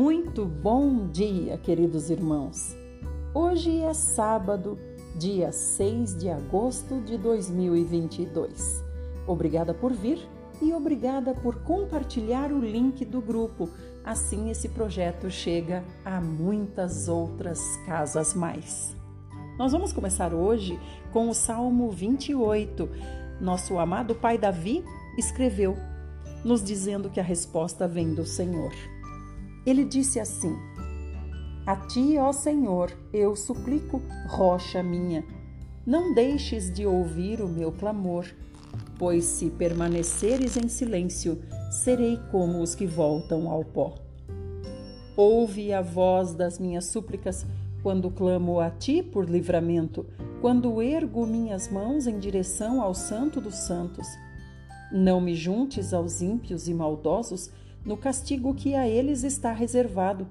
Muito bom dia, queridos irmãos. Hoje é sábado, dia 6 de agosto de 2022. Obrigada por vir e obrigada por compartilhar o link do grupo. Assim esse projeto chega a muitas outras casas mais. Nós vamos começar hoje com o Salmo 28. Nosso amado pai Davi escreveu, nos dizendo que a resposta vem do Senhor. Ele disse assim: A ti, ó Senhor, eu suplico, rocha minha, não deixes de ouvir o meu clamor, pois se permaneceres em silêncio, serei como os que voltam ao pó. Ouve a voz das minhas súplicas quando clamo a ti por livramento, quando ergo minhas mãos em direção ao Santo dos Santos. Não me juntes aos ímpios e maldosos no castigo que a eles está reservado,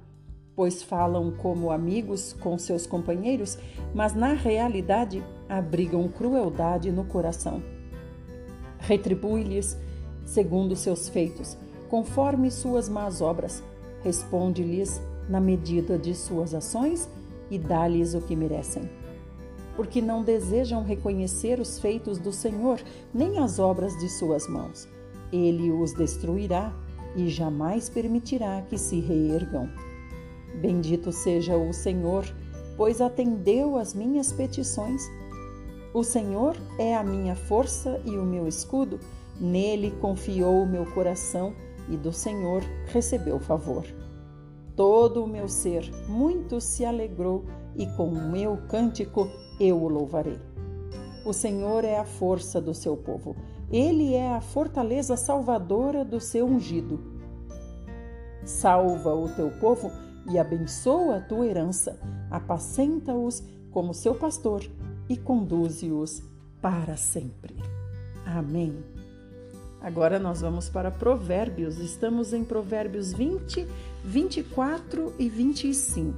pois falam como amigos com seus companheiros, mas na realidade abrigam crueldade no coração. Retribui-lhes segundo seus feitos, conforme suas más obras. Responde-lhes na medida de suas ações e dá-lhes o que merecem. Porque não desejam reconhecer os feitos do Senhor, nem as obras de suas mãos. Ele os destruirá e jamais permitirá que se reergam. Bendito seja o Senhor, pois atendeu às minhas petições. O Senhor é a minha força e o meu escudo, nele confiou o meu coração e do Senhor recebeu favor. Todo o meu ser muito se alegrou e com o meu cântico eu o louvarei. O Senhor é a força do seu povo ele é a fortaleza salvadora do seu ungido. Salva o teu povo e abençoa a tua herança. Apacenta-os como seu pastor e conduze-os para sempre. Amém. Agora nós vamos para Provérbios. Estamos em Provérbios 20, 24 e 25.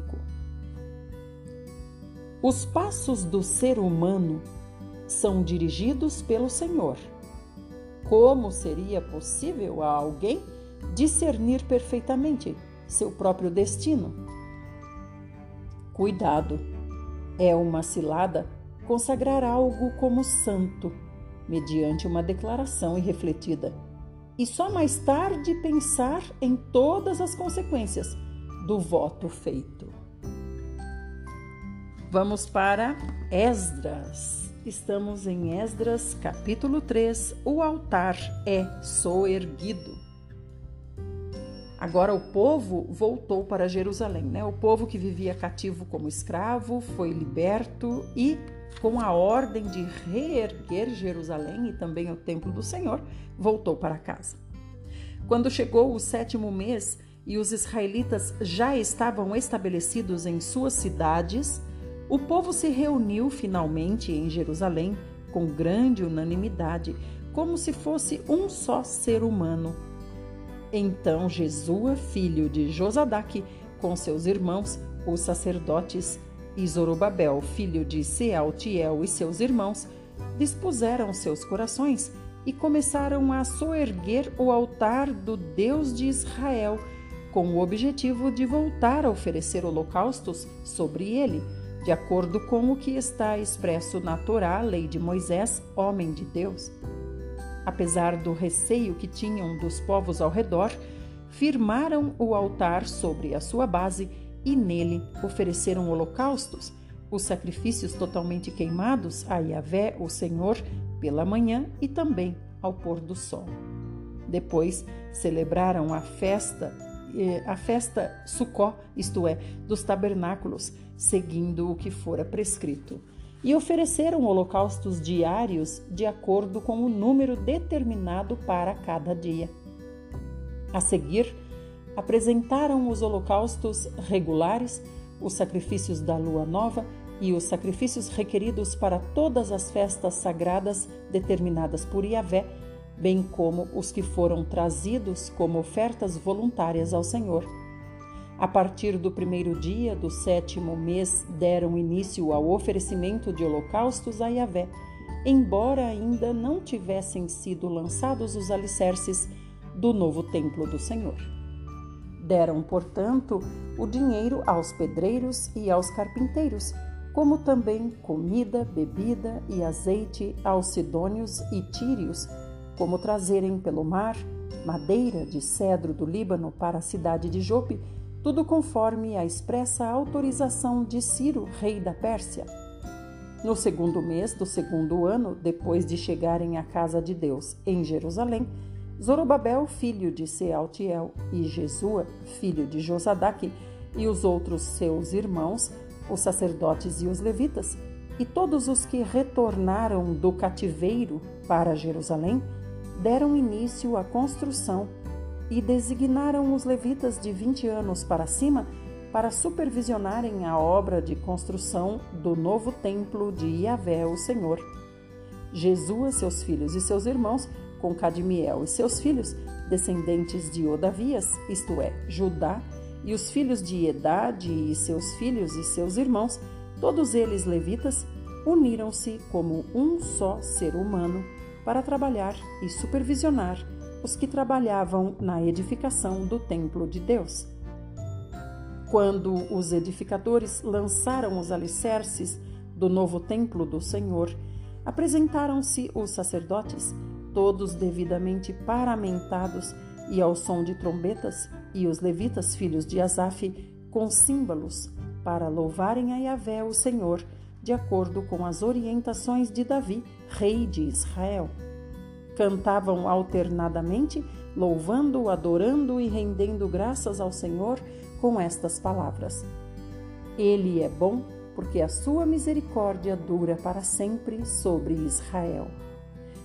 Os passos do ser humano são dirigidos pelo Senhor como seria possível a alguém discernir perfeitamente seu próprio destino? Cuidado! É uma cilada consagrar algo como santo, mediante uma declaração irrefletida, e só mais tarde pensar em todas as consequências do voto feito. Vamos para Esdras. Estamos em Esdras, capítulo 3. O altar é soerguido. Agora o povo voltou para Jerusalém, né? O povo que vivia cativo como escravo foi liberto e com a ordem de reerguer Jerusalém e também o templo do Senhor, voltou para casa. Quando chegou o sétimo mês e os israelitas já estavam estabelecidos em suas cidades, o povo se reuniu finalmente em Jerusalém com grande unanimidade, como se fosse um só ser humano. Então Jesua, filho de Josadaque, com seus irmãos, os sacerdotes, e Zorobabel, filho de Sealtiel e seus irmãos, dispuseram seus corações e começaram a soerguer o altar do Deus de Israel, com o objetivo de voltar a oferecer holocaustos sobre ele de acordo com o que está expresso na Torá, lei de Moisés, homem de Deus. Apesar do receio que tinham dos povos ao redor, firmaram o altar sobre a sua base e nele ofereceram holocaustos, os sacrifícios totalmente queimados a Yahvé, o Senhor, pela manhã e também ao pôr do sol. Depois celebraram a festa a festa Sucó, isto é, dos tabernáculos, seguindo o que fora prescrito, e ofereceram holocaustos diários de acordo com o número determinado para cada dia. A seguir, apresentaram os holocaustos regulares, os sacrifícios da lua nova e os sacrifícios requeridos para todas as festas sagradas determinadas por Yahvé bem como os que foram trazidos como ofertas voluntárias ao Senhor. A partir do primeiro dia do sétimo mês deram início ao oferecimento de holocaustos a Yahvé, embora ainda não tivessem sido lançados os alicerces do novo templo do Senhor. Deram, portanto, o dinheiro aos pedreiros e aos carpinteiros, como também comida, bebida e azeite aos sidônios e tírios, como trazerem pelo mar madeira de cedro do Líbano para a cidade de Jope, tudo conforme a expressa autorização de Ciro, rei da Pérsia. No segundo mês do segundo ano, depois de chegarem à casa de Deus em Jerusalém, Zorobabel, filho de Sealtiel, e Jesua, filho de Josadaque, e os outros seus irmãos, os sacerdotes e os levitas, e todos os que retornaram do cativeiro para Jerusalém, deram início à construção e designaram os levitas de 20 anos para cima para supervisionarem a obra de construção do novo templo de Yahvé, o Senhor. Jesus, seus filhos e seus irmãos, com Cadmiel e seus filhos, descendentes de Odavias, isto é, Judá, e os filhos de Edade e seus filhos e seus irmãos, todos eles levitas, uniram-se como um só ser humano para trabalhar e supervisionar os que trabalhavam na edificação do templo de Deus. Quando os edificadores lançaram os alicerces do novo templo do Senhor, apresentaram-se os sacerdotes, todos devidamente paramentados e ao som de trombetas, e os levitas, filhos de Asaf, com símbolos, para louvarem a Yahvé, o Senhor, de acordo com as orientações de Davi, rei de Israel. Cantavam alternadamente, louvando, adorando e rendendo graças ao Senhor com estas palavras: Ele é bom, porque a sua misericórdia dura para sempre sobre Israel.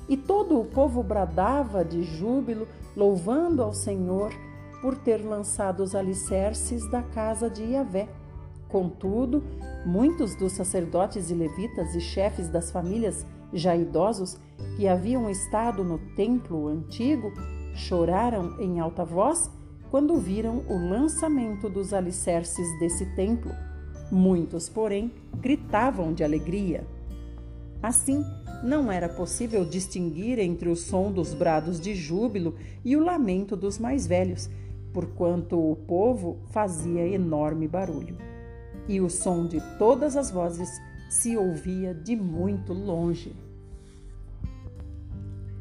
E todo o povo bradava de júbilo, louvando ao Senhor por ter lançado os alicerces da casa de Yahvé Contudo, muitos dos sacerdotes e levitas e chefes das famílias já idosos que haviam estado no templo antigo choraram em alta voz quando viram o lançamento dos alicerces desse templo. Muitos, porém, gritavam de alegria. Assim, não era possível distinguir entre o som dos brados de júbilo e o lamento dos mais velhos, porquanto o povo fazia enorme barulho e o som de todas as vozes se ouvia de muito longe.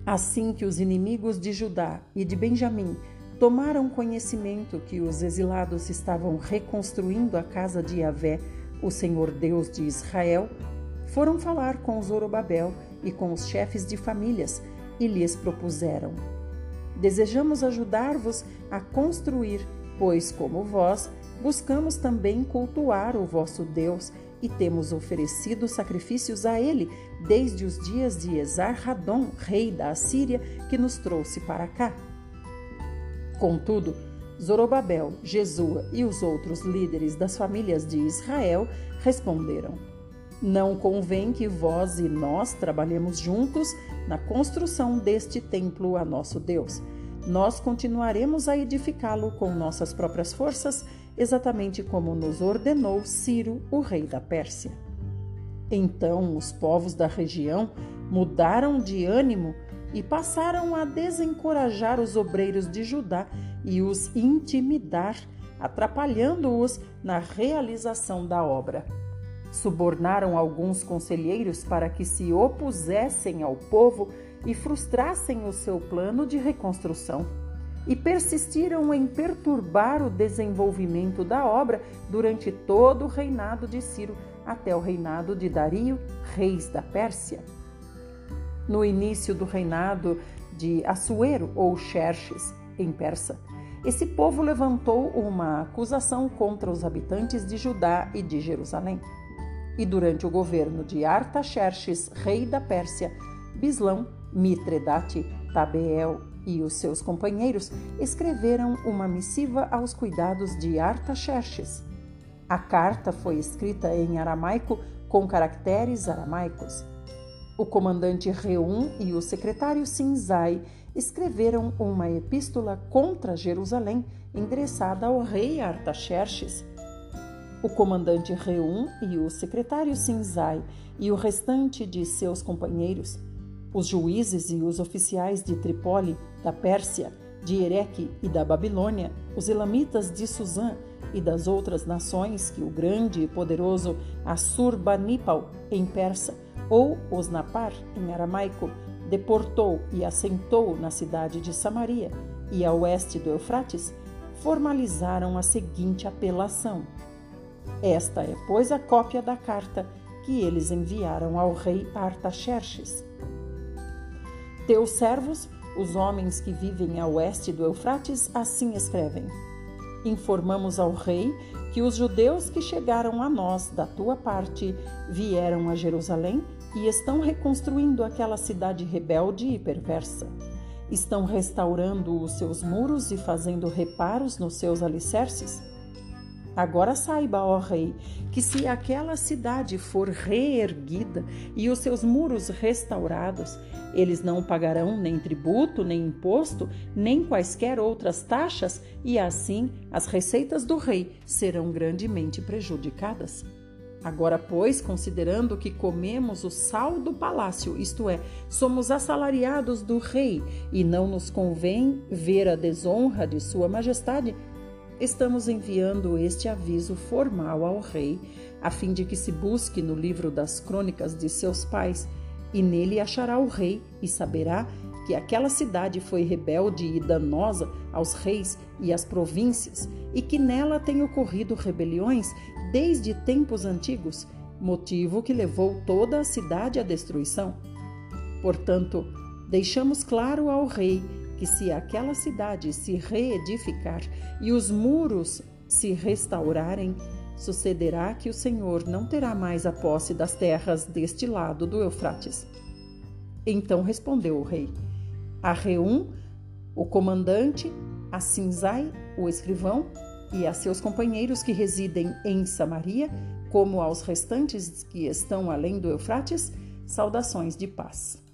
Assim que os inimigos de Judá e de Benjamim tomaram conhecimento que os exilados estavam reconstruindo a casa de Yahvé, o Senhor Deus de Israel, foram falar com Zorobabel e com os chefes de famílias e lhes propuseram: Desejamos ajudar-vos a construir, pois, como vós, buscamos também cultuar o vosso Deus e temos oferecido sacrifícios a ele desde os dias de Esar-Radon, rei da Assíria, que nos trouxe para cá. Contudo, Zorobabel, Jesua e os outros líderes das famílias de Israel responderam: Não convém que vós e nós trabalhemos juntos na construção deste templo a nosso Deus. Nós continuaremos a edificá-lo com nossas próprias forças exatamente como nos ordenou Ciro, o rei da Pérsia. Então os povos da região mudaram de ânimo e passaram a desencorajar os obreiros de Judá e os intimidar, atrapalhando-os na realização da obra. Subornaram alguns conselheiros para que se opusessem ao povo e frustrassem o seu plano de reconstrução e persistiram em perturbar o desenvolvimento da obra durante todo o reinado de Ciro até o reinado de Dario, reis da Pérsia. No início do reinado de Assuero ou Xerxes, em persa, esse povo levantou uma acusação contra os habitantes de Judá e de Jerusalém. E durante o governo de Artaxerxes, rei da Pérsia, Bislão, Mitredate, Tabeel e os seus companheiros escreveram uma missiva aos cuidados de Artaxerxes. A carta foi escrita em aramaico com caracteres aramaicos. O comandante Reum e o secretário Sinzai escreveram uma epístola contra Jerusalém endereçada ao rei Artaxerxes. O comandante Reum e o secretário Sinzai e o restante de seus companheiros os juízes e os oficiais de Trípoli, da Pérsia, de Ereque e da Babilônia, os elamitas de Suzã e das outras nações que o grande e poderoso Assurbanipal em persa ou Osnapar em aramaico deportou e assentou na cidade de Samaria e a oeste do Eufrates, formalizaram a seguinte apelação: Esta é, pois, a cópia da carta que eles enviaram ao rei Artaxerxes. Teus servos, os homens que vivem a oeste do Eufrates, assim escrevem: Informamos ao rei que os judeus que chegaram a nós da tua parte vieram a Jerusalém e estão reconstruindo aquela cidade rebelde e perversa. Estão restaurando os seus muros e fazendo reparos nos seus alicerces. Agora saiba, ó rei, que se aquela cidade for reerguida e os seus muros restaurados, eles não pagarão nem tributo, nem imposto, nem quaisquer outras taxas, e assim as receitas do rei serão grandemente prejudicadas. Agora, pois, considerando que comemos o sal do palácio, isto é, somos assalariados do rei, e não nos convém ver a desonra de Sua Majestade, estamos enviando este aviso formal ao rei, a fim de que se busque no livro das crônicas de seus pais, e nele achará o rei e saberá que aquela cidade foi rebelde e danosa aos reis e às províncias, e que nela têm ocorrido rebeliões desde tempos antigos, motivo que levou toda a cidade à destruição. Portanto, deixamos claro ao rei que se aquela cidade se reedificar e os muros se restaurarem, sucederá que o Senhor não terá mais a posse das terras deste lado do Eufrates. Então respondeu o rei: A Reum, o comandante, a Sinzai, o escrivão, e a seus companheiros que residem em Samaria, como aos restantes que estão além do Eufrates, saudações de paz.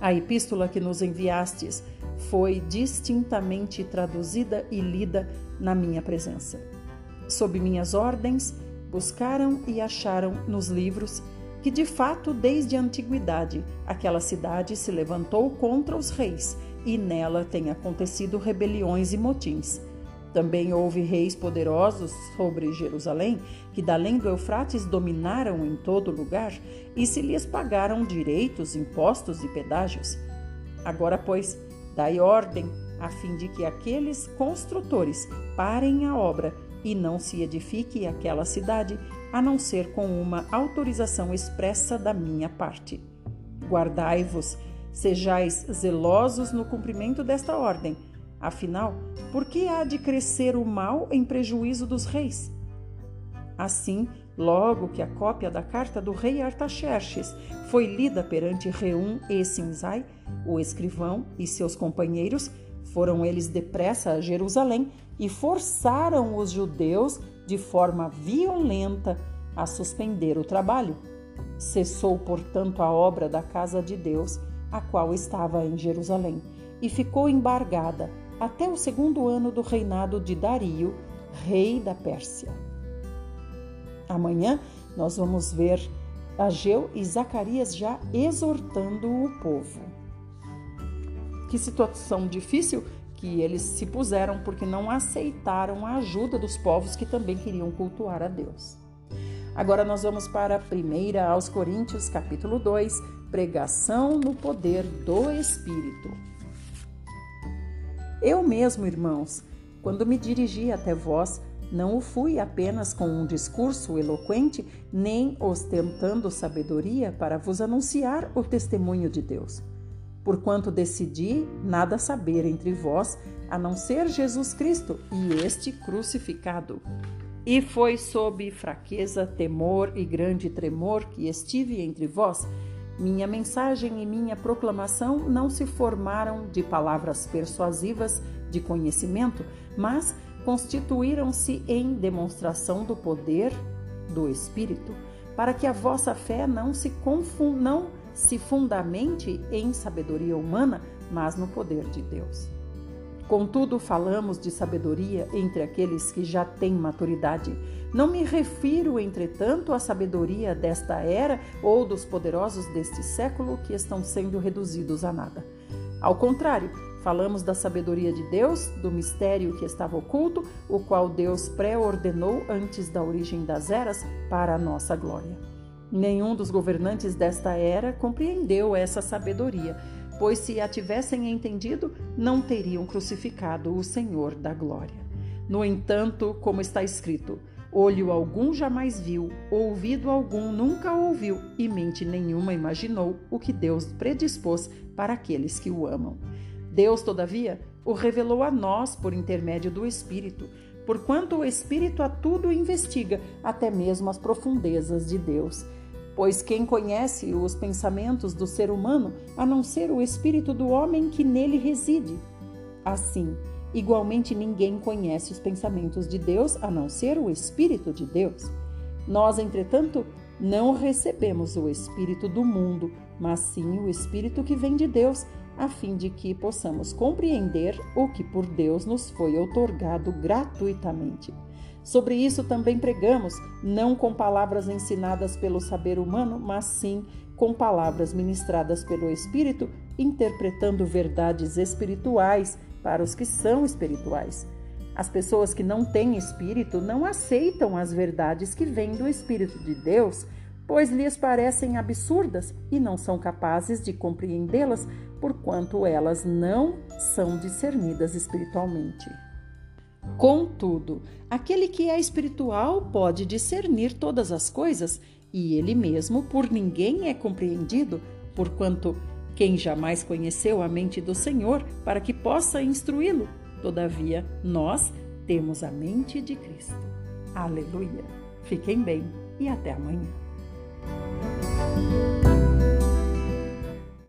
A epístola que nos enviastes foi distintamente traduzida e lida na minha presença. Sob minhas ordens, buscaram e acharam nos livros que, de fato, desde a antiguidade, aquela cidade se levantou contra os reis e nela têm acontecido rebeliões e motins. Também houve reis poderosos sobre Jerusalém, que da além do Eufrates dominaram em todo lugar e se lhes pagaram direitos, impostos e pedágios. Agora, pois, dai ordem, a fim de que aqueles construtores parem a obra e não se edifique aquela cidade, a não ser com uma autorização expressa da minha parte. Guardai-vos, sejais zelosos no cumprimento desta ordem Afinal, por que há de crescer o mal em prejuízo dos reis? Assim, logo que a cópia da carta do rei Artaxerxes foi lida perante Reum e Sinzai, o escrivão e seus companheiros, foram eles depressa a Jerusalém e forçaram os judeus de forma violenta a suspender o trabalho. Cessou, portanto, a obra da casa de Deus, a qual estava em Jerusalém, e ficou embargada até o segundo ano do reinado de Dario, rei da Pérsia. Amanhã nós vamos ver Ageu e Zacarias já exortando o povo. Que situação difícil que eles se puseram porque não aceitaram a ajuda dos povos que também queriam cultuar a Deus. Agora nós vamos para a primeira aos Coríntios, capítulo 2, pregação no poder do Espírito. Eu mesmo, irmãos, quando me dirigi até vós, não o fui apenas com um discurso eloquente, nem ostentando sabedoria para vos anunciar o testemunho de Deus. Porquanto decidi nada saber entre vós, a não ser Jesus Cristo e este crucificado. E foi sob fraqueza, temor e grande tremor que estive entre vós, minha mensagem e minha proclamação não se formaram de palavras persuasivas de conhecimento, mas constituíram-se em demonstração do poder do Espírito, para que a vossa fé não se confunda, não se fundamente em sabedoria humana, mas no poder de Deus. Contudo, falamos de sabedoria entre aqueles que já têm maturidade. Não me refiro, entretanto, à sabedoria desta era ou dos poderosos deste século que estão sendo reduzidos a nada. Ao contrário, Falamos da sabedoria de Deus, do mistério que estava oculto, o qual Deus pré-ordenou antes da origem das eras para a nossa glória. Nenhum dos governantes desta era compreendeu essa sabedoria, pois se a tivessem entendido, não teriam crucificado o Senhor da glória. No entanto, como está escrito, olho algum jamais viu, ouvido algum nunca ouviu, e mente nenhuma imaginou o que Deus predispôs para aqueles que o amam. Deus, todavia, o revelou a nós por intermédio do Espírito, porquanto o Espírito a tudo investiga, até mesmo as profundezas de Deus. Pois quem conhece os pensamentos do ser humano, a não ser o espírito do homem que nele reside? Assim, igualmente ninguém conhece os pensamentos de Deus, a não ser o Espírito de Deus. Nós, entretanto, não recebemos o Espírito do mundo, mas sim o Espírito que vem de Deus a fim de que possamos compreender o que por Deus nos foi otorgado gratuitamente. Sobre isso também pregamos, não com palavras ensinadas pelo saber humano, mas sim com palavras ministradas pelo Espírito, interpretando verdades espirituais para os que são espirituais. As pessoas que não têm espírito não aceitam as verdades que vêm do Espírito de Deus, pois lhes parecem absurdas e não são capazes de compreendê-las, porquanto elas não são discernidas espiritualmente. Contudo, aquele que é espiritual pode discernir todas as coisas, e ele mesmo por ninguém é compreendido, porquanto quem jamais conheceu a mente do Senhor para que possa instruí-lo? Todavia, nós temos a mente de Cristo. Aleluia! Fiquem bem e até amanhã.